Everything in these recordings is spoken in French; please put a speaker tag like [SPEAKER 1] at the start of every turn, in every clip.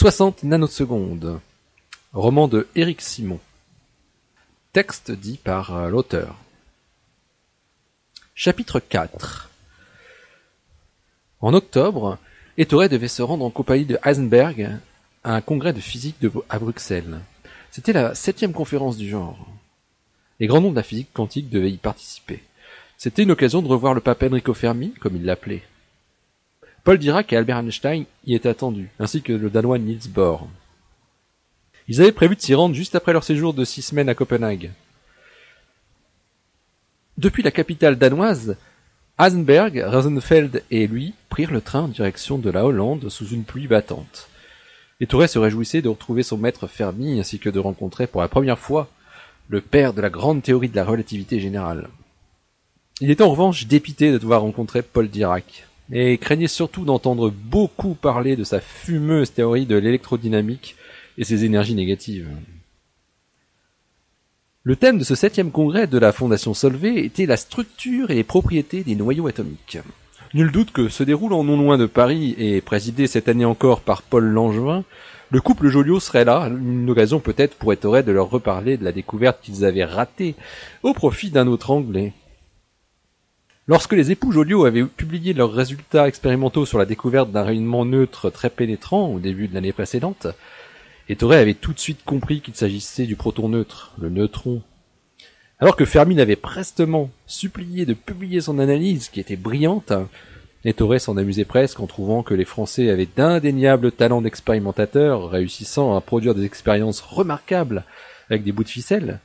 [SPEAKER 1] 60 nanosecondes. Roman de Éric Simon. Texte dit par euh, l'auteur. Chapitre 4 En octobre, Ettore devait se rendre en compagnie de Heisenberg à un congrès de physique à Bruxelles. C'était la septième conférence du genre. Les grands noms de la physique quantique devaient y participer. C'était une occasion de revoir le pape Enrico Fermi, comme il l'appelait. Paul Dirac et Albert Einstein y étaient attendus, ainsi que le Danois Niels Bohr. Ils avaient prévu de s'y rendre juste après leur séjour de six semaines à Copenhague. Depuis la capitale danoise, Heisenberg, Rosenfeld et lui prirent le train en direction de la Hollande sous une pluie battante. Et Touré se réjouissait de retrouver son maître Fermi ainsi que de rencontrer pour la première fois le père de la grande théorie de la relativité générale. Il était en revanche dépité de devoir rencontrer Paul Dirac, et craignait surtout d'entendre beaucoup parler de sa fumeuse théorie de l'électrodynamique et ses énergies négatives. Le thème de ce septième congrès de la Fondation Solvay était la structure et les propriétés des noyaux atomiques. Nul doute que se déroulant non loin de Paris et présidé cette année encore par Paul Langevin, le couple Joliot serait là, une occasion peut-être pour Ettore de leur reparler de la découverte qu'ils avaient ratée au profit d'un autre anglais. Lorsque les époux Joliot avaient publié leurs résultats expérimentaux sur la découverte d'un rayonnement neutre très pénétrant au début de l'année précédente, Ettore avait tout de suite compris qu'il s'agissait du proton neutre, le neutron. Alors que Fermi avait prestement supplié de publier son analyse, qui était brillante, Ettore s'en amusait presque en trouvant que les Français avaient d'indéniables talents d'expérimentateurs, réussissant à produire des expériences remarquables avec des bouts de ficelle,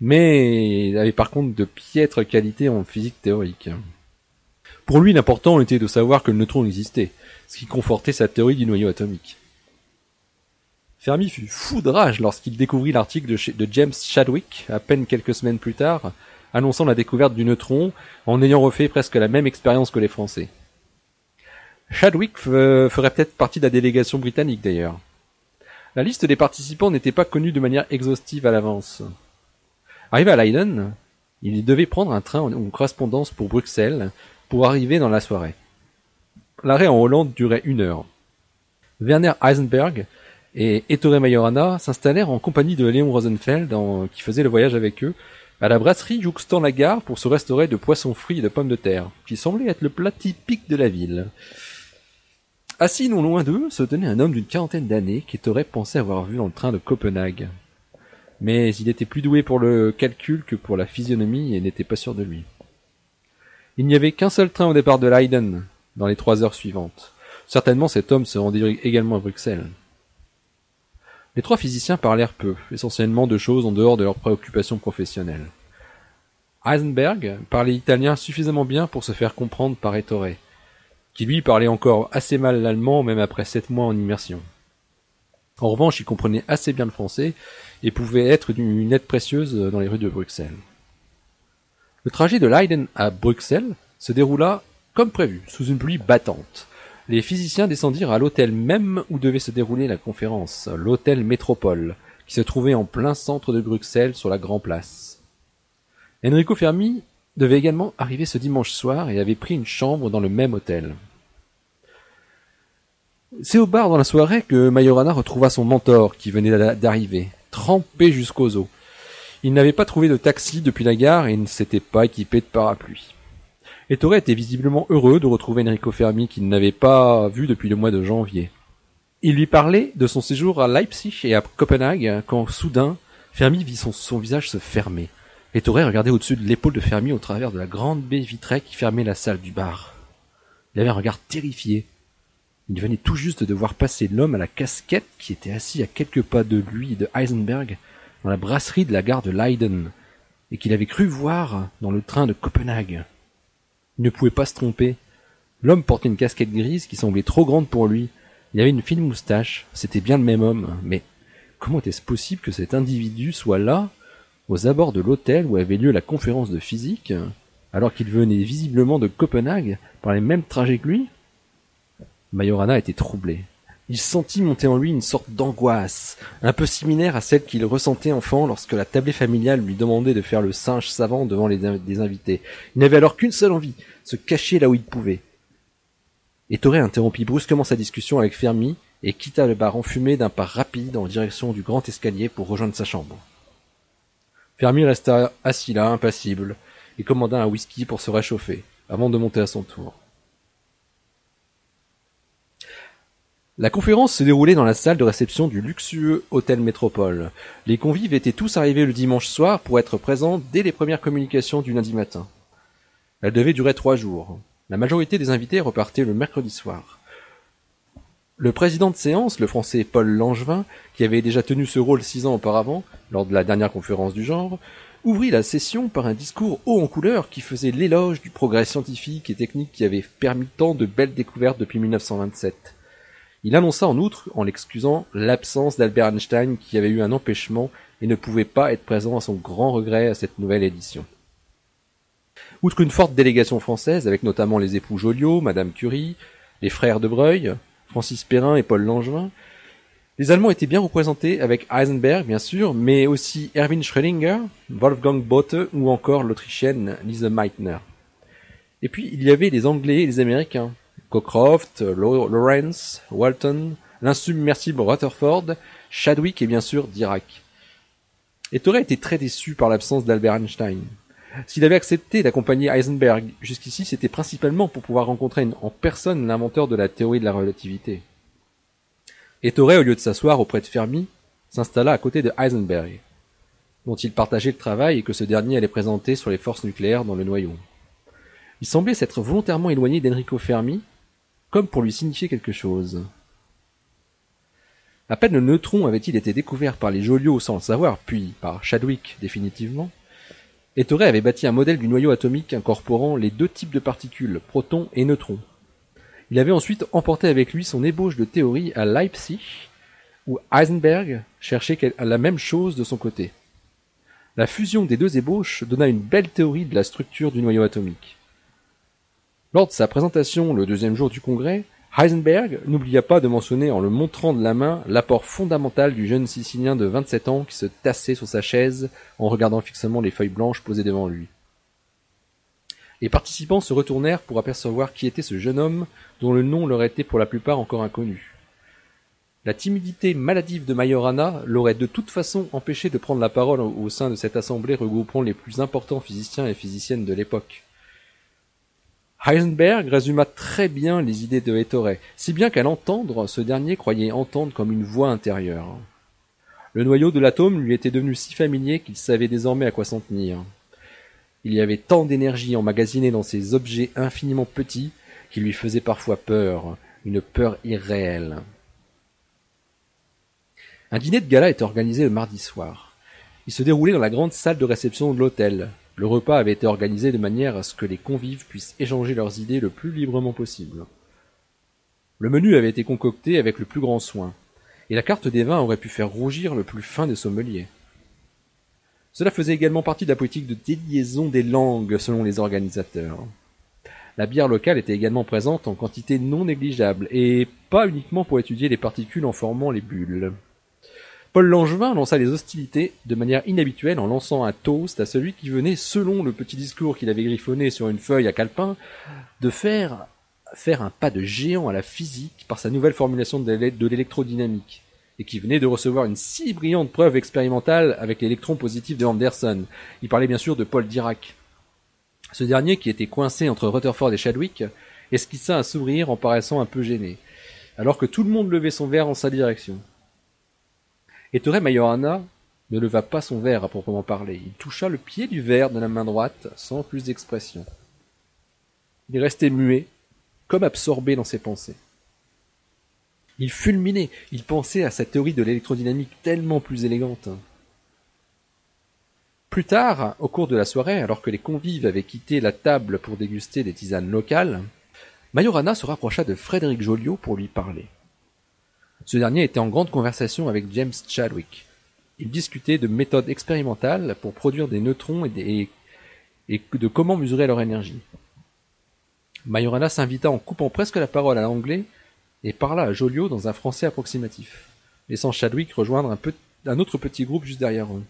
[SPEAKER 1] mais il avait par contre de piètres qualités en physique théorique. Pour lui, l'important était de savoir que le neutron existait, ce qui confortait sa théorie du noyau atomique. Fermi fut fou de rage lorsqu'il découvrit l'article de, James Chadwick, à peine quelques semaines plus tard, annonçant la découverte du neutron en ayant refait presque la même expérience que les Français. Chadwick ferait peut-être partie de la délégation britannique d'ailleurs. La liste des participants n'était pas connue de manière exhaustive à l'avance. Arrivé à Leiden, il devait prendre un train en correspondance pour Bruxelles pour arriver dans la soirée. L'arrêt en Hollande durait une heure. Werner Heisenberg et Ettore Majorana s'installèrent en compagnie de Léon Rosenfeld qui faisait le voyage avec eux à la brasserie jouxtant la gare pour se restaurer de poissons frits et de pommes de terre, qui semblait être le plat typique de la ville. Assis non loin d'eux se tenait un homme d'une quarantaine d'années qui aurait pensé avoir vu dans le train de Copenhague mais il était plus doué pour le calcul que pour la physionomie et n'était pas sûr de lui. Il n'y avait qu'un seul train au départ de Leiden dans les trois heures suivantes. Certainement cet homme se rendit également à Bruxelles. Les trois physiciens parlèrent peu, essentiellement de choses en dehors de leurs préoccupations professionnelles. Heisenberg parlait italien suffisamment bien pour se faire comprendre par Ettore, qui lui parlait encore assez mal l'allemand même après sept mois en immersion. En revanche, il comprenait assez bien le français et pouvait être d'une aide précieuse dans les rues de Bruxelles. Le trajet de Leiden à Bruxelles se déroula comme prévu, sous une pluie battante. Les physiciens descendirent à l'hôtel même où devait se dérouler la conférence, l'hôtel Métropole, qui se trouvait en plein centre de Bruxelles sur la Grand Place. Enrico Fermi devait également arriver ce dimanche soir et avait pris une chambre dans le même hôtel. C'est au bar dans la soirée que Majorana retrouva son mentor qui venait d'arriver, trempé jusqu'aux os. Il n'avait pas trouvé de taxi depuis la gare et ne s'était pas équipé de parapluie. Ettore était visiblement heureux de retrouver Enrico Fermi qu'il n'avait pas vu depuis le mois de janvier. Il lui parlait de son séjour à Leipzig et à Copenhague quand soudain Fermi vit son, son visage se fermer. Ettore regardait au-dessus de l'épaule de Fermi au travers de la grande baie vitrée qui fermait la salle du bar. Il avait un regard terrifié. Il venait tout juste de voir passer l'homme à la casquette qui était assis à quelques pas de lui et de Heisenberg dans la brasserie de la gare de Leiden, et qu'il avait cru voir dans le train de Copenhague. Il ne pouvait pas se tromper. L'homme portait une casquette grise qui semblait trop grande pour lui. Il avait une fine moustache, c'était bien le même homme, mais comment était-ce possible que cet individu soit là, aux abords de l'hôtel où avait lieu la conférence de physique, alors qu'il venait visiblement de Copenhague par les mêmes trajets que lui? Majorana était troublé. Il sentit monter en lui une sorte d'angoisse, un peu similaire à celle qu'il ressentait enfant lorsque la tablée familiale lui demandait de faire le singe savant devant les des invités. Il n'avait alors qu'une seule envie, se cacher là où il pouvait. Ettore interrompit brusquement sa discussion avec Fermi et quitta le bar enfumé d'un pas rapide en direction du grand escalier pour rejoindre sa chambre. Fermi resta assis là, impassible, et commanda un whisky pour se réchauffer, avant de monter à son tour. La conférence se déroulait dans la salle de réception du luxueux hôtel Métropole. Les convives étaient tous arrivés le dimanche soir pour être présents dès les premières communications du lundi matin. Elle devait durer trois jours. La majorité des invités repartaient le mercredi soir. Le président de séance, le français Paul Langevin, qui avait déjà tenu ce rôle six ans auparavant, lors de la dernière conférence du genre, ouvrit la session par un discours haut en couleur qui faisait l'éloge du progrès scientifique et technique qui avait permis tant de belles découvertes depuis 1927. Il annonça en outre, en l'excusant, l'absence d'Albert Einstein qui avait eu un empêchement et ne pouvait pas être présent à son grand regret à cette nouvelle édition. Outre une forte délégation française, avec notamment les époux Joliot, Madame Curie, les frères de Breuil, Francis Perrin et Paul Langevin, les Allemands étaient bien représentés avec Heisenberg, bien sûr, mais aussi Erwin Schrödinger, Wolfgang Botte ou encore l'Autrichienne Lise Meitner. Et puis, il y avait les Anglais et les Américains, Cockcroft, Lawrence, Walton, l'insubmersible Rutherford, Chadwick et bien sûr Dirac. Et Torre était très déçu par l'absence d'Albert Einstein. S'il avait accepté d'accompagner Heisenberg jusqu'ici, c'était principalement pour pouvoir rencontrer en personne l'inventeur de la théorie de la relativité. Et Torre, au lieu de s'asseoir auprès de Fermi, s'installa à côté de Heisenberg, dont il partageait le travail et que ce dernier allait présenter sur les forces nucléaires dans le noyau. Il semblait s'être volontairement éloigné d'Enrico Fermi, comme pour lui signifier quelque chose. À peine le neutron avait-il été découvert par les Joliot sans le savoir, puis par Chadwick définitivement, Ettore avait bâti un modèle du noyau atomique incorporant les deux types de particules, protons et neutrons. Il avait ensuite emporté avec lui son ébauche de théorie à Leipzig, où Heisenberg cherchait la même chose de son côté. La fusion des deux ébauches donna une belle théorie de la structure du noyau atomique. Lors de sa présentation le deuxième jour du congrès, Heisenberg n'oublia pas de mentionner en le montrant de la main l'apport fondamental du jeune Sicilien de 27 ans qui se tassait sur sa chaise en regardant fixement les feuilles blanches posées devant lui. Les participants se retournèrent pour apercevoir qui était ce jeune homme dont le nom leur était pour la plupart encore inconnu. La timidité maladive de Majorana l'aurait de toute façon empêché de prendre la parole au sein de cette assemblée regroupant les plus importants physiciens et physiciennes de l'époque. Heisenberg résuma très bien les idées de Ettore, si bien qu'à l'entendre, ce dernier croyait entendre comme une voix intérieure. Le noyau de l'atome lui était devenu si familier qu'il savait désormais à quoi s'en tenir. Il y avait tant d'énergie emmagasinée dans ces objets infiniment petits qu'il lui faisait parfois peur, une peur irréelle. Un dîner de gala était organisé le mardi soir. Il se déroulait dans la grande salle de réception de l'hôtel, le repas avait été organisé de manière à ce que les convives puissent échanger leurs idées le plus librement possible. Le menu avait été concocté avec le plus grand soin, et la carte des vins aurait pu faire rougir le plus fin des sommeliers. Cela faisait également partie de la politique de déliaison des langues selon les organisateurs. La bière locale était également présente en quantité non négligeable, et pas uniquement pour étudier les particules en formant les bulles. Paul Langevin lança les hostilités de manière inhabituelle en lançant un toast à celui qui venait, selon le petit discours qu'il avait griffonné sur une feuille à calepin, de faire faire un pas de géant à la physique par sa nouvelle formulation de l'électrodynamique, et qui venait de recevoir une si brillante preuve expérimentale avec l'électron positif de Anderson. Il parlait bien sûr de Paul Dirac. Ce dernier, qui était coincé entre Rutherford et Chadwick, esquissa un sourire en paraissant un peu gêné, alors que tout le monde levait son verre en sa direction. Ettore Majorana ne leva pas son verre à proprement parler. Il toucha le pied du verre de la main droite sans plus d'expression. Il restait muet, comme absorbé dans ses pensées. Il fulminait, il pensait à sa théorie de l'électrodynamique tellement plus élégante. Plus tard, au cours de la soirée, alors que les convives avaient quitté la table pour déguster des tisanes locales, Majorana se rapprocha de Frédéric Joliot pour lui parler. Ce dernier était en grande conversation avec James Chadwick. Ils discutaient de méthodes expérimentales pour produire des neutrons et, de comment mesurer leur énergie. Majorana s'invita en coupant presque la parole à l'anglais et parla à Joliot dans un français approximatif, laissant Chadwick rejoindre un, un autre petit groupe juste derrière eux.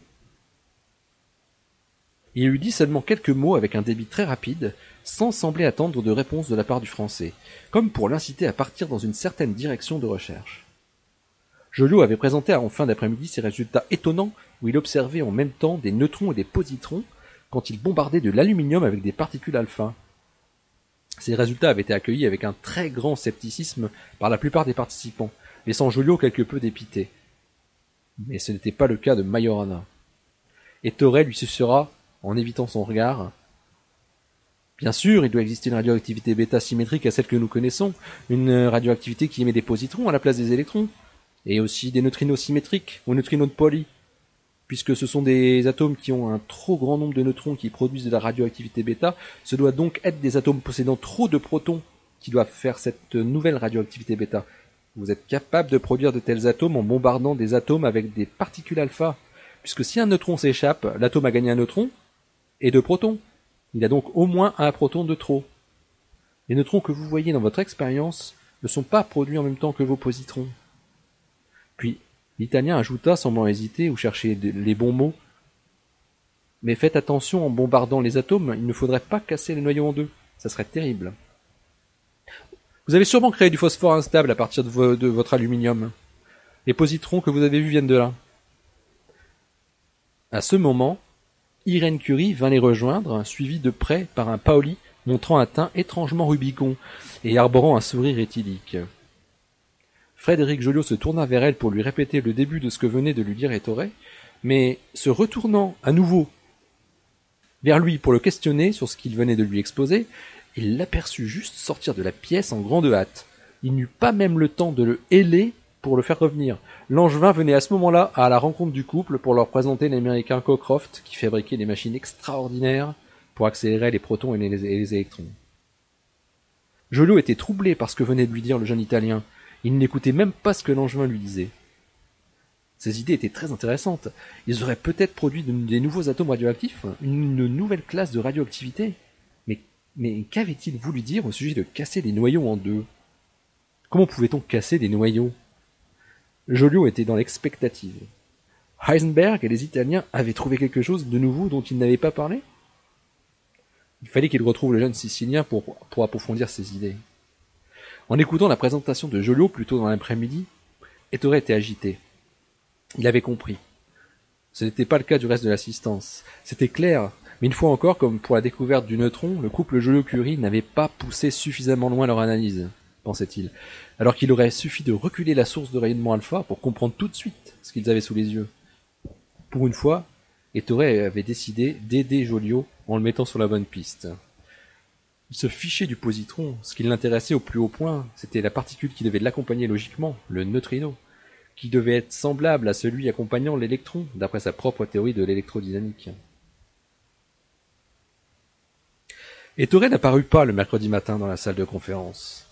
[SPEAKER 1] Il lui dit seulement quelques mots avec un débit très rapide, sans sembler attendre de réponse de la part du français, comme pour l'inciter à partir dans une certaine direction de recherche. Joliot avait présenté en fin d'après-midi ses résultats étonnants où il observait en même temps des neutrons et des positrons quand il bombardait de l'aluminium avec des particules alpha. Ces résultats avaient été accueillis avec un très grand scepticisme par la plupart des participants, laissant Joliot quelque peu dépité. Mais ce n'était pas le cas de Majorana. Et Torre lui susurra, en évitant son regard, Bien sûr, il doit exister une radioactivité bêta symétrique à celle que nous connaissons, une radioactivité qui émet des positrons à la place des électrons, et aussi des neutrinos symétriques ou neutrinos de poly, puisque ce sont des atomes qui ont un trop grand nombre de neutrons qui produisent de la radioactivité bêta, ce doit donc être des atomes possédant trop de protons qui doivent faire cette nouvelle radioactivité bêta. Vous êtes capable de produire de tels atomes en bombardant des atomes avec des particules alpha, puisque si un neutron s'échappe, l'atome a gagné un neutron et deux protons. Il a donc au moins un proton de trop. Les neutrons que vous voyez dans votre expérience ne sont pas produits en même temps que vos positrons. Puis, l'italien ajouta, semblant hésiter ou chercher les bons mots. Mais faites attention en bombardant les atomes, il ne faudrait pas casser les noyaux en deux. Ça serait terrible. Vous avez sûrement créé du phosphore instable à partir de, votre aluminium. Les positrons que vous avez vus viennent de là. À ce moment, Irène Curie vint les rejoindre, suivie de près par un Paoli montrant un teint étrangement rubicon et arborant un sourire éthylique. Frédéric Joliot se tourna vers elle pour lui répéter le début de ce que venait de lui dire Ettore, mais se retournant à nouveau vers lui pour le questionner sur ce qu'il venait de lui exposer, il l'aperçut juste sortir de la pièce en grande hâte. Il n'eut pas même le temps de le héler pour le faire revenir. Langevin venait à ce moment-là à la rencontre du couple pour leur présenter l'américain Cockcroft qui fabriquait des machines extraordinaires pour accélérer les protons et les, électrons. Joliot était troublé par ce que venait de lui dire le jeune Italien. Il n'écoutait même pas ce que Langevin lui disait. Ces idées étaient très intéressantes. Ils auraient peut-être produit des nouveaux atomes radioactifs, une nouvelle classe de radioactivité. Mais, mais qu'avait-il voulu dire au sujet de casser des noyaux en deux? Comment pouvait-on casser des noyaux? Joliot était dans l'expectative. Heisenberg et les Italiens avaient trouvé quelque chose de nouveau dont ils n'avaient pas parlé? Il fallait qu'il retrouve le jeune Sicilien pour, pour approfondir ses idées. En écoutant la présentation de Joliot plus tôt dans l'après-midi, Ettore était agité. Il avait compris. Ce n'était pas le cas du reste de l'assistance. C'était clair, mais une fois encore, comme pour la découverte du neutron, le couple Joliot-Curie n'avait pas poussé suffisamment loin leur analyse pensait-il, alors qu'il aurait suffi de reculer la source de rayonnement alpha pour comprendre tout de suite ce qu'ils avaient sous les yeux. Pour une fois, Ettore avait décidé d'aider Joliot en le mettant sur la bonne piste. Il se fichait du positron, ce qui l'intéressait au plus haut point, c'était la particule qui devait l'accompagner logiquement, le neutrino, qui devait être semblable à celui accompagnant l'électron, d'après sa propre théorie de l'électrodynamique. Ettore n'apparut pas le mercredi matin dans la salle de conférence.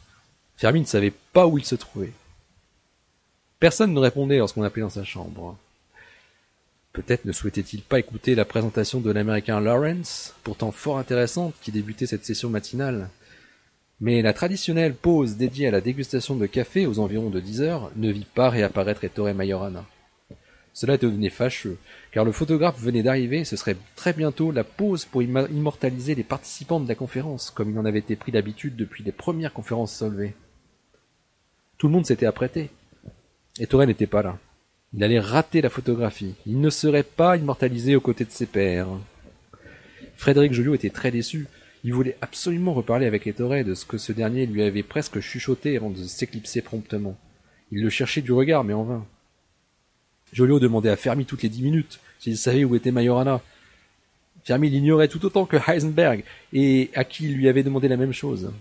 [SPEAKER 1] Fermi ne savait pas où il se trouvait. Personne ne répondait lorsqu'on appelait dans sa chambre. Peut-être ne souhaitait-il pas écouter la présentation de l'américain Lawrence, pourtant fort intéressante, qui débutait cette session matinale. Mais la traditionnelle pause dédiée à la dégustation de café aux environs de dix heures ne vit pas réapparaître Ettore Majorana. Cela devenait fâcheux, car le photographe venait d'arriver et ce serait très bientôt la pause pour immortaliser les participants de la conférence, comme il en avait été pris d'habitude depuis les premières conférences solvées. Tout le monde s'était apprêté. Et Torel n'était pas là. Il allait rater la photographie. Il ne serait pas immortalisé aux côtés de ses pères. Frédéric Joliot était très déçu. Il voulait absolument reparler avec Ettore de ce que ce dernier lui avait presque chuchoté avant de s'éclipser promptement. Il le cherchait du regard, mais en vain. Joliot demandait à Fermi toutes les dix minutes s'il savait où était Majorana. Fermi l'ignorait tout autant que Heisenberg, et à qui il lui avait demandé la même chose.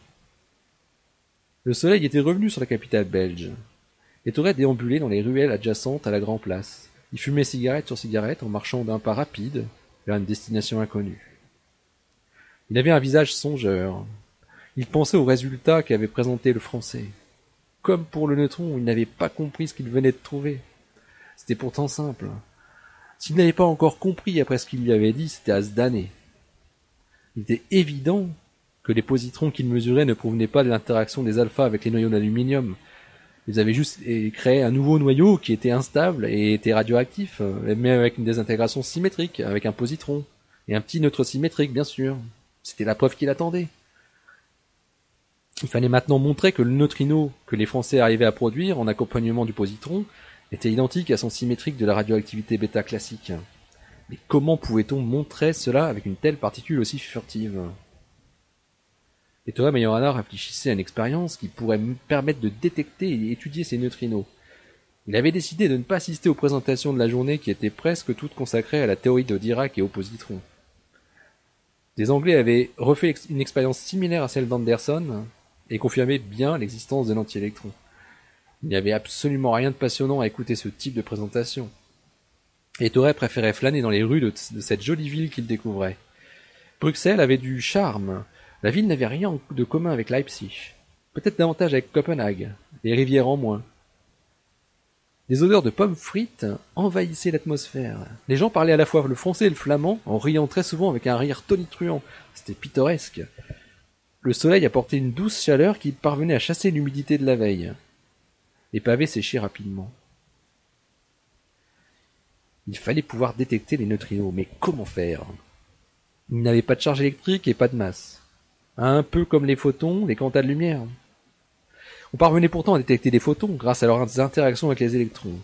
[SPEAKER 1] Le soleil était revenu sur la capitale belge. Ettore déambulait dans les ruelles adjacentes à la Grand Place. Il fumait cigarette sur cigarette en marchant d'un pas rapide vers une destination inconnue. Il avait un visage songeur. Il pensait aux résultats qu'avait présenté le français. Comme pour le neutron, il n'avait pas compris ce qu'il venait de trouver. C'était pourtant simple. S'il n'avait pas encore compris après ce qu'il lui avait dit, c'était à se damner. Il était évident que les positrons qu'il mesurait ne provenaient pas de l'interaction des alphas avec les noyaux d'aluminium. Ils avaient juste créé un nouveau noyau qui était instable et était radioactif, euh, mais avec une désintégration symétrique, avec un positron. Et un petit neutre symétrique, bien sûr. C'était la preuve qu'il attendait. Il fallait maintenant montrer que le neutrino que les Français arrivaient à produire en accompagnement du positron était identique à son symétrique de la radioactivité bêta classique. Mais comment pouvait-on montrer cela avec une telle particule aussi furtive? Ettore Majorana réfléchissait à une expérience qui pourrait me permettre de détecter et étudier ces neutrinos. Il avait décidé de ne pas assister aux présentations de la journée qui étaient presque toutes consacrées à la théorie de Dirac et aux positrons. Des Anglais avaient refait une expérience similaire à celle d'Anderson et confirmé bien l'existence de l'antiélectron. Il n'y avait absolument rien de passionnant à écouter ce type de présentation. Ettore préférait flâner dans les rues de cette jolie ville qu'il découvrait. Bruxelles avait du charme, la ville n'avait rien de commun avec Leipzig, peut-être davantage avec Copenhague, les rivières en moins. Des odeurs de pommes frites envahissaient l'atmosphère. Les gens parlaient à la fois le français et le flamand, en riant très souvent avec un rire tonitruant. C'était pittoresque. Le soleil apportait une douce chaleur qui parvenait à chasser l'humidité de la veille. Les pavés séchaient rapidement. Il fallait pouvoir détecter les neutrinos, mais comment faire? Il n'avait pas de charge électrique et pas de masse un peu comme les photons, les quantas de lumière. On parvenait pourtant à détecter des photons grâce à leurs interactions avec les électrons.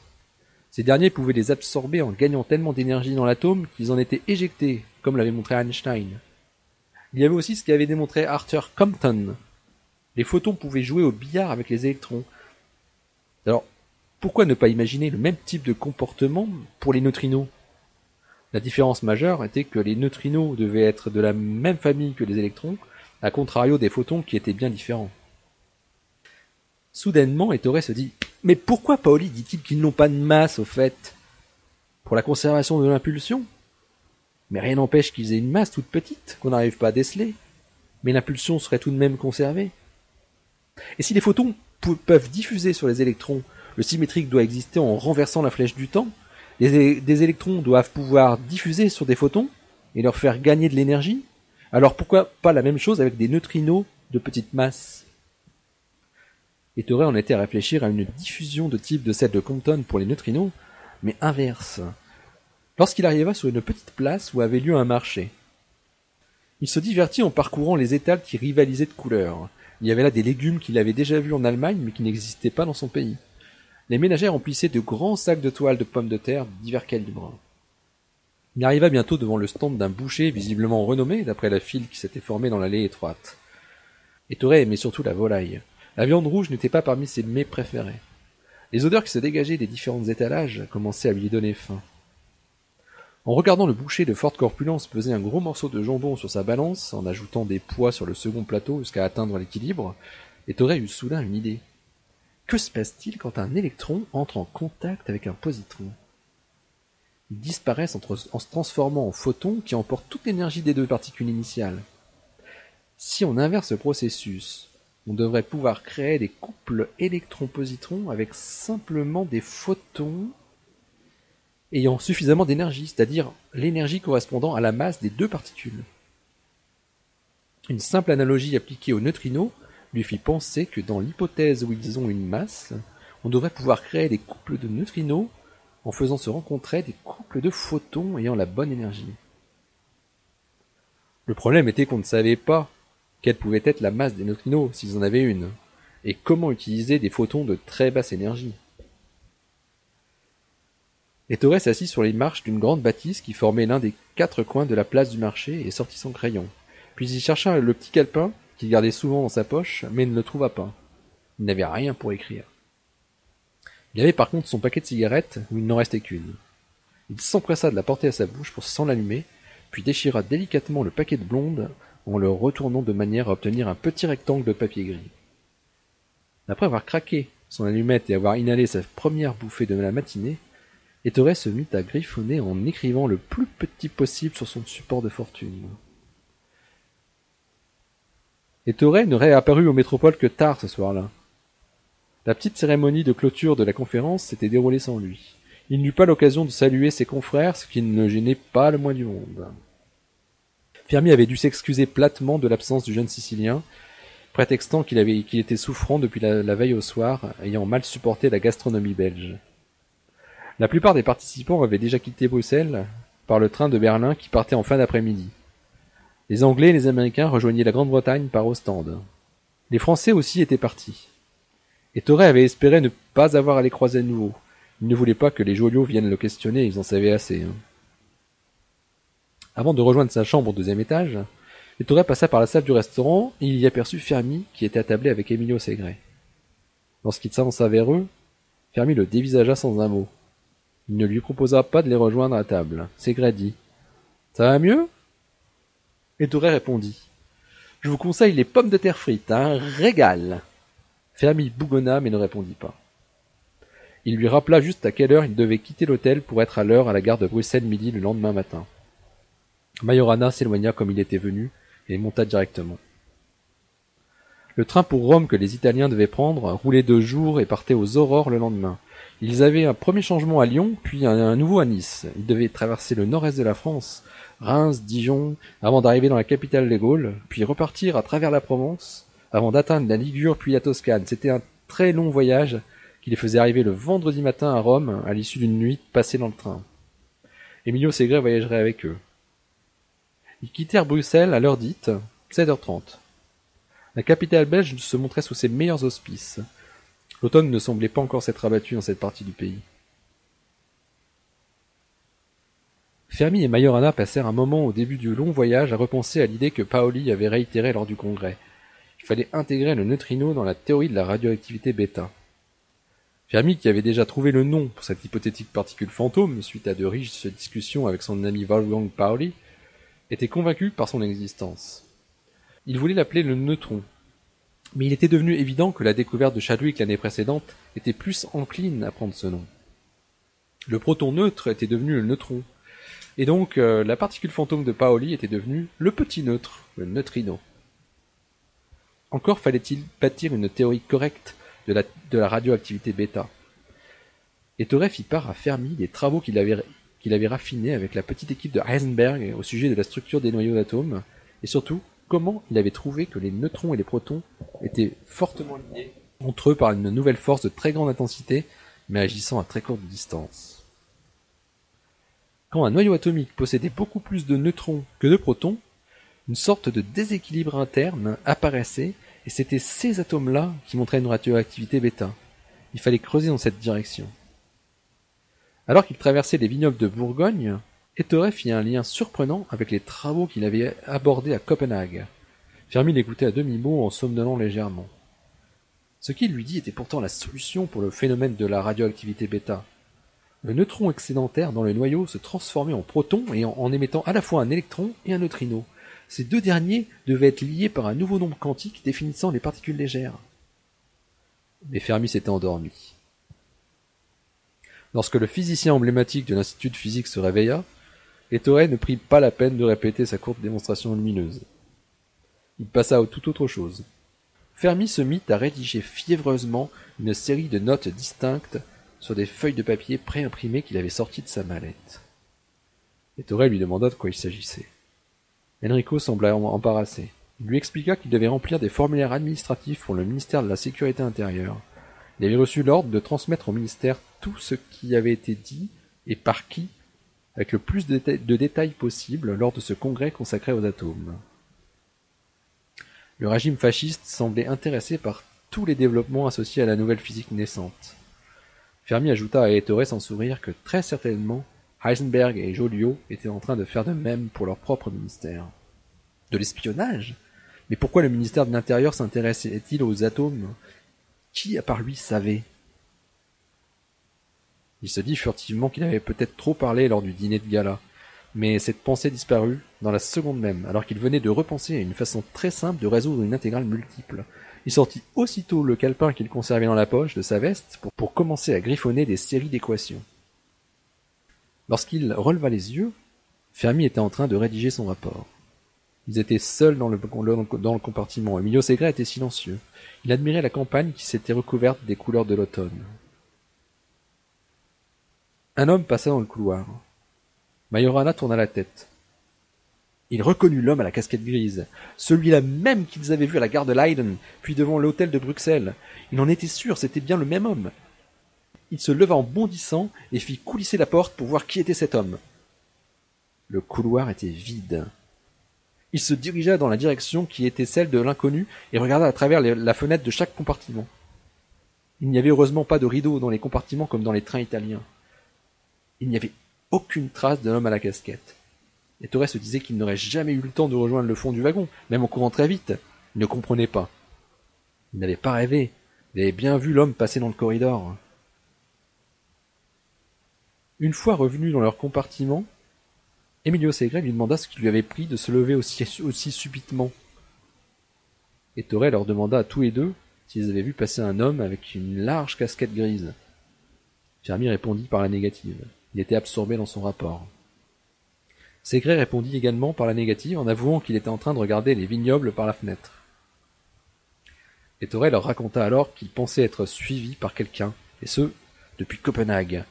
[SPEAKER 1] Ces derniers pouvaient les absorber en gagnant tellement d'énergie dans l'atome qu'ils en étaient éjectés, comme l'avait montré Einstein. Il y avait aussi ce qu'avait démontré Arthur Compton. Les photons pouvaient jouer au billard avec les électrons. Alors, pourquoi ne pas imaginer le même type de comportement pour les neutrinos? La différence majeure était que les neutrinos devaient être de la même famille que les électrons, à contrario des photons qui étaient bien différents. Soudainement, Ettore se dit Mais pourquoi Paoli dit-il qu'ils n'ont pas de masse, au fait Pour la conservation de l'impulsion? Mais rien n'empêche qu'ils aient une masse toute petite, qu'on n'arrive pas à déceler. Mais l'impulsion serait tout de même conservée. Et si les photons peuvent diffuser sur les électrons, le symétrique doit exister en renversant la flèche du temps. des électrons doivent pouvoir diffuser sur des photons et leur faire gagner de l'énergie. Alors pourquoi pas la même chose avec des neutrinos de petite masse? Ettore en était à réfléchir à une diffusion de type de celle de Compton pour les neutrinos, mais inverse. Lorsqu'il arriva sur une petite place où avait lieu un marché. Il se divertit en parcourant les étals qui rivalisaient de couleurs. Il y avait là des légumes qu'il avait déjà vus en Allemagne mais qui n'existaient pas dans son pays. Les ménagères emplissaient de grands sacs de toile de pommes de terre divers calibres. Il arriva bientôt devant le stand d'un boucher visiblement renommé d'après la file qui s'était formée dans l'allée étroite. Ettore aimait surtout la volaille. La viande rouge n'était pas parmi ses mets préférés. Les odeurs qui se dégageaient des différents étalages commençaient à lui donner faim. En regardant le boucher de forte corpulence peser un gros morceau de jambon sur sa balance, en ajoutant des poids sur le second plateau jusqu'à atteindre l'équilibre, Ettore eut soudain une idée. Que se passe-t-il quand un électron entre en contact avec un positron? Disparaissent en, se transformant en photons qui emportent toute l'énergie des deux particules initiales. Si on inverse ce processus, on devrait pouvoir créer des couples électrons-positrons avec simplement des photons ayant suffisamment d'énergie, c'est-à-dire l'énergie correspondant à la masse des deux particules. Une simple analogie appliquée aux neutrinos lui fit penser que dans l'hypothèse où ils ont une masse, on devrait pouvoir créer des couples de neutrinos en faisant se rencontrer des couples de photons ayant la bonne énergie. Le problème était qu'on ne savait pas quelle pouvait être la masse des neutrinos s'ils en avaient une, et comment utiliser des photons de très basse énergie. Ettore s'assit sur les marches d'une grande bâtisse qui formait l'un des quatre coins de la place du marché et sortit son crayon. Puis il chercha le petit calepin qu'il gardait souvent dans sa poche, mais ne le trouva pas. Il n'avait rien pour écrire. Il avait par contre son paquet de cigarettes où il n'en restait qu'une. Il s'empressa de la porter à sa bouche pour s'en allumer, puis déchira délicatement le paquet de blonde en le retournant de manière à obtenir un petit rectangle de papier gris. Après avoir craqué son allumette et avoir inhalé sa première bouffée de la matinée, Ettore se mit à griffonner en écrivant le plus petit possible sur son support de fortune. Ettore ne réapparut au métropole que tard ce soir-là. La petite cérémonie de clôture de la conférence s'était déroulée sans lui. Il n'eut pas l'occasion de saluer ses confrères, ce qui ne gênait pas le moins du monde. Fermi avait dû s'excuser platement de l'absence du jeune Sicilien, prétextant qu'il était souffrant depuis la, veille au soir, ayant mal supporté la gastronomie belge. La plupart des participants avaient déjà quitté Bruxelles par le train de Berlin qui partait en fin d'après-midi. Les Anglais et les Américains rejoignaient la Grande-Bretagne par Ostende. Les Français aussi étaient partis. Ettore avait espéré ne pas avoir à les croiser à nouveau, Il ne voulait pas que les Joliot viennent le questionner, ils en savaient assez. Hein. Avant de rejoindre sa chambre au deuxième étage, Ettore passa par la salle du restaurant et il y aperçut Fermi qui était attablé avec Emilio Segre. Lorsqu'il s'avança vers eux, Fermi le dévisagea sans un mot. Il ne lui proposa pas de les rejoindre à table. Segre dit Ça va mieux? Ettore répondit Je vous conseille les pommes de terre frites, un régal Fermi bougonna mais ne répondit pas. Il lui rappela juste à quelle heure il devait quitter l'hôtel pour être à l'heure à la gare de Bruxelles midi le lendemain matin. Majorana s'éloigna comme il était venu et monta directement. Le train pour Rome que les Italiens devaient prendre roulait deux jours et partait aux aurores le lendemain. Ils avaient un premier changement à Lyon, puis un, nouveau à Nice. Ils devaient traverser le nord-est de la France, Reims, Dijon, avant d'arriver dans la capitale des Gaules, puis repartir à travers la Provence, avant d'atteindre la Ligure puis la Toscane. C'était un très long voyage qui les faisait arriver le vendredi matin à Rome, à l'issue d'une nuit passée dans le train. Emilio Segre voyagerait avec eux. Ils quittèrent Bruxelles à l'heure dite, 7h30. La capitale belge se montrait sous ses meilleurs auspices. L'automne ne semblait pas encore s'être abattu dans cette partie du pays. Fermi et Majorana passèrent un moment au début du long voyage à repenser à l'idée que Paoli avait réitérée lors du congrès. Il fallait intégrer le neutrino dans la théorie de la radioactivité bêta. Fermi, qui avait déjà trouvé le nom pour cette hypothétique particule fantôme suite à de riches discussions avec son ami Wolfgang Pauli, était convaincu par son existence. Il voulait l'appeler le neutron. Mais il était devenu évident que la découverte de Chadwick l'année précédente était plus encline à prendre ce nom. Le proton neutre était devenu le neutron. Et donc, euh, la particule fantôme de Paoli était devenue le petit neutre, le neutrino. Encore fallait-il bâtir une théorie correcte de la, radioactivité bêta. Ettore fit part à Fermi des travaux qu'il avait qu'il avait raffiné avec la petite équipe de Heisenberg au sujet de la structure des noyaux d'atomes, et surtout comment il avait trouvé que les neutrons et les protons étaient fortement liés entre eux par une nouvelle force de très grande intensité, mais agissant à très courte distance. Quand un noyau atomique possédait beaucoup plus de neutrons que de protons, une sorte de déséquilibre interne apparaissait, et c'était ces atomes-là qui montraient une radioactivité bêta. Il fallait creuser dans cette direction. Alors qu'il traversait les vignobles de Bourgogne, Ettore fit un lien surprenant avec les travaux qu'il avait abordés à Copenhague. Fermi l'écoutait à demi-mot en somnolant légèrement. Ce qu'il lui dit était pourtant la solution pour le phénomène de la radioactivité bêta. Le neutron excédentaire dans le noyau se transformait en proton et en, en, émettant à la fois un électron et un neutrino. Ces deux derniers devaient être liés par un nouveau nombre quantique définissant les particules légères. Mais Fermi s'était endormi. Lorsque le physicien emblématique de l'Institut de physique se réveilla, Ettore ne prit pas la peine de répéter sa courte démonstration lumineuse. Il passa à tout autre chose. Fermi se mit à rédiger fiévreusement une série de notes distinctes sur des feuilles de papier préimprimées qu'il avait sorties de sa mallette. Ettore lui demanda de quoi il s'agissait. Enrico sembla embarrassé. Il lui expliqua qu'il devait remplir des formulaires administratifs pour le ministère de la Sécurité intérieure, il avait reçu l'ordre de transmettre au ministère tout ce qui avait été dit et par qui, avec le plus de, détails possible lors de ce congrès consacré aux atomes. Le régime fasciste semblait intéressé par tous les développements associés à la nouvelle physique naissante. Fermi ajouta à Ettore sans sourire que très certainement Heisenberg et Joliot étaient en train de faire de même pour leur propre ministère. De l'espionnage? Mais pourquoi le ministère de l'Intérieur s'intéressait-il aux atomes? Qui, à part lui, savait? Il se dit furtivement qu'il avait peut-être trop parlé lors du dîner de gala, mais cette pensée disparut dans la seconde même, alors qu'il venait de repenser à une façon très simple de résoudre une intégrale multiple. Il sortit aussitôt le calepin qu'il conservait dans la poche de sa veste pour, pour commencer à griffonner des séries d'équations. Lorsqu'il releva les yeux, Fermi était en train de rédiger son rapport. Ils étaient seuls dans le, dans le compartiment. Emilio Segre était silencieux. Il admirait la campagne qui s'était recouverte des couleurs de l'automne. Un homme passa dans le couloir. Majorana tourna la tête. Il reconnut l'homme à la casquette grise, celui-là même qu'ils avaient vu à la gare de Leiden, puis devant l'hôtel de Bruxelles. Il en était sûr, c'était bien le même homme. Il se leva en bondissant et fit coulisser la porte pour voir qui était cet homme. Le couloir était vide. Il se dirigea dans la direction qui était celle de l'inconnu et regarda à travers la fenêtre de chaque compartiment. Il n'y avait heureusement pas de rideaux dans les compartiments comme dans les trains italiens. Il n'y avait aucune trace d'un homme à la casquette. Et Torres se disait qu'il n'aurait jamais eu le temps de rejoindre le fond du wagon, même en courant très vite. Il ne comprenait pas. Il n'avait pas rêvé. Il avait bien vu l'homme passer dans le corridor. Une fois revenu dans leur compartiment, Emilio Segre lui demanda ce qui lui avait pris de se lever aussi, subitement. Et Torre leur demanda à tous les deux s'ils avaient vu passer un homme avec une large casquette grise. Fermi répondit par la négative. Il était absorbé dans son rapport. Segre répondit également par la négative en avouant qu'il était en train de regarder les vignobles par la fenêtre. Et Torre leur raconta alors qu'il pensait être suivi par quelqu'un, et ce, depuis Copenhague.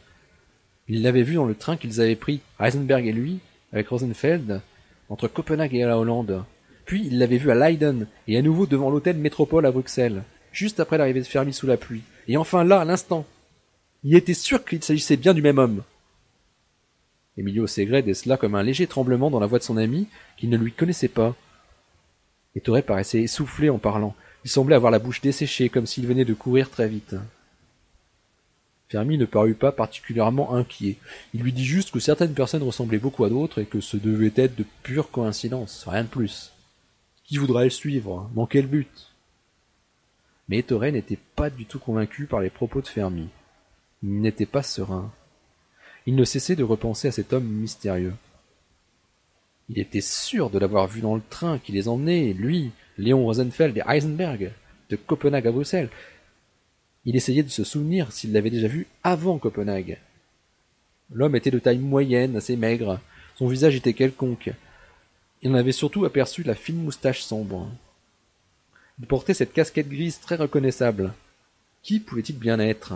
[SPEAKER 1] Il l'avait vu dans le train qu'ils avaient pris, Heisenberg et lui, avec Rosenfeld, entre Copenhague et la Hollande. Puis il l'avait vu à Leiden, et à nouveau devant l'hôtel Métropole à Bruxelles, juste après l'arrivée de Fermi sous la pluie. Et enfin là, à l'instant. Il était sûr qu'il s'agissait bien du même homme. Emilio Segre décela comme un léger tremblement dans la voix de son ami, qu'il ne lui connaissait pas. Et Torre paraissait essoufflé en parlant. Il semblait avoir la bouche desséchée, comme s'il venait de courir très vite. Fermi ne parut pas particulièrement inquiet. Il lui dit juste que certaines personnes ressemblaient beaucoup à d'autres et que ce devait être de pure coïncidence, rien de plus. Qui voudrait le suivre? Dans quel but? Mais Ettore n'était pas du tout convaincu par les propos de Fermi. Il n'était pas serein. Il ne cessait de repenser à cet homme mystérieux. Il était sûr de l'avoir vu dans le train qui les emmenait, lui, Léon Rosenfeld et Heisenberg, de Copenhague à Bruxelles, il essayait de se souvenir s'il l'avait déjà vu avant Copenhague. L'homme était de taille moyenne, assez maigre. Son visage était quelconque. Il en avait surtout aperçu la fine moustache sombre. Il portait cette casquette grise très reconnaissable. Qui pouvait-il bien être?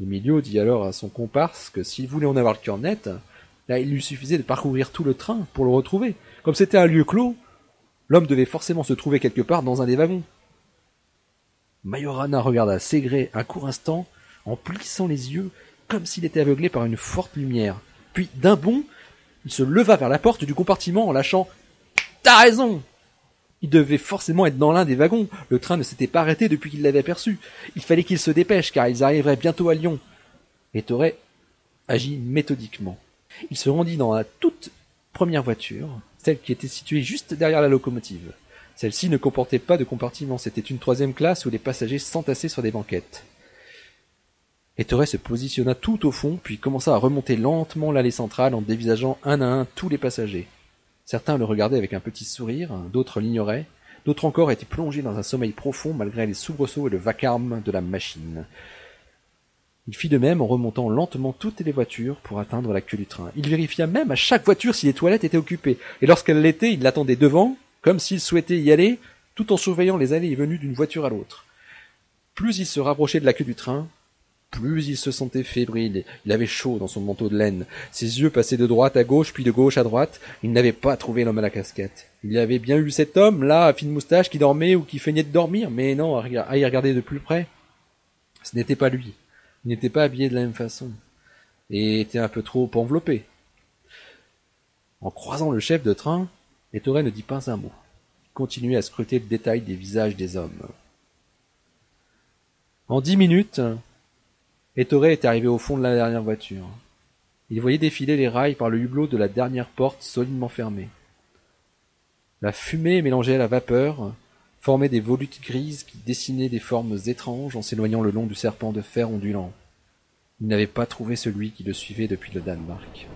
[SPEAKER 1] Emilio dit alors à son comparse que s'il voulait en avoir le cœur net, là il lui suffisait de parcourir tout le train pour le retrouver. Comme c'était un lieu clos, l'homme devait forcément se trouver quelque part dans un des wagons. Majorana regarda Ségré un court instant, en plissant les yeux, comme s'il était aveuglé par une forte lumière. Puis, d'un bond, il se leva vers la porte du compartiment en lâchant T'as raison Il devait forcément être dans l'un des wagons. Le train ne s'était pas arrêté depuis qu'il l'avait aperçu. Il fallait qu'il se dépêche, car ils arriveraient bientôt à Lyon. Et Toré agit méthodiquement. Il se rendit dans la toute première voiture, celle qui était située juste derrière la locomotive. Celle-ci ne comportait pas de compartiment, c'était une troisième classe où les passagers s'entassaient sur des banquettes. Ettore se positionna tout au fond, puis commença à remonter lentement l'allée centrale en dévisageant un à un tous les passagers. Certains le regardaient avec un petit sourire, d'autres l'ignoraient, d'autres encore étaient plongés dans un sommeil profond malgré les soubresauts et le vacarme de la machine. Il fit de même en remontant lentement toutes les voitures pour atteindre la queue du train. Il vérifia même à chaque voiture si les toilettes étaient occupées, et lorsqu'elle l'était, il l'attendait devant, comme s'il souhaitait y aller, tout en surveillant les allées et venues d'une voiture à l'autre. Plus il se rapprochait de la queue du train, plus il se sentait fébrile, il avait chaud dans son manteau de laine, ses yeux passaient de droite à gauche, puis de gauche à droite, il n'avait pas trouvé l'homme à la casquette. Il y avait bien eu cet homme, là, à fine moustache, qui dormait ou qui feignait de dormir, mais non, à y regarder de plus près. Ce n'était pas lui. Il n'était pas habillé de la même façon. Et était un peu trop enveloppé. En croisant le chef de train, Ettore ne dit pas un mot. Il continuait à scruter le détail des visages des hommes. En dix minutes, Ettore était arrivé au fond de la dernière voiture. Il voyait défiler les rails par le hublot de la dernière porte solidement fermée. La fumée mélangée à la vapeur formait des volutes grises qui dessinaient des formes étranges en s'éloignant le long du serpent de fer ondulant. Il n'avait pas trouvé celui qui le suivait depuis le Danemark.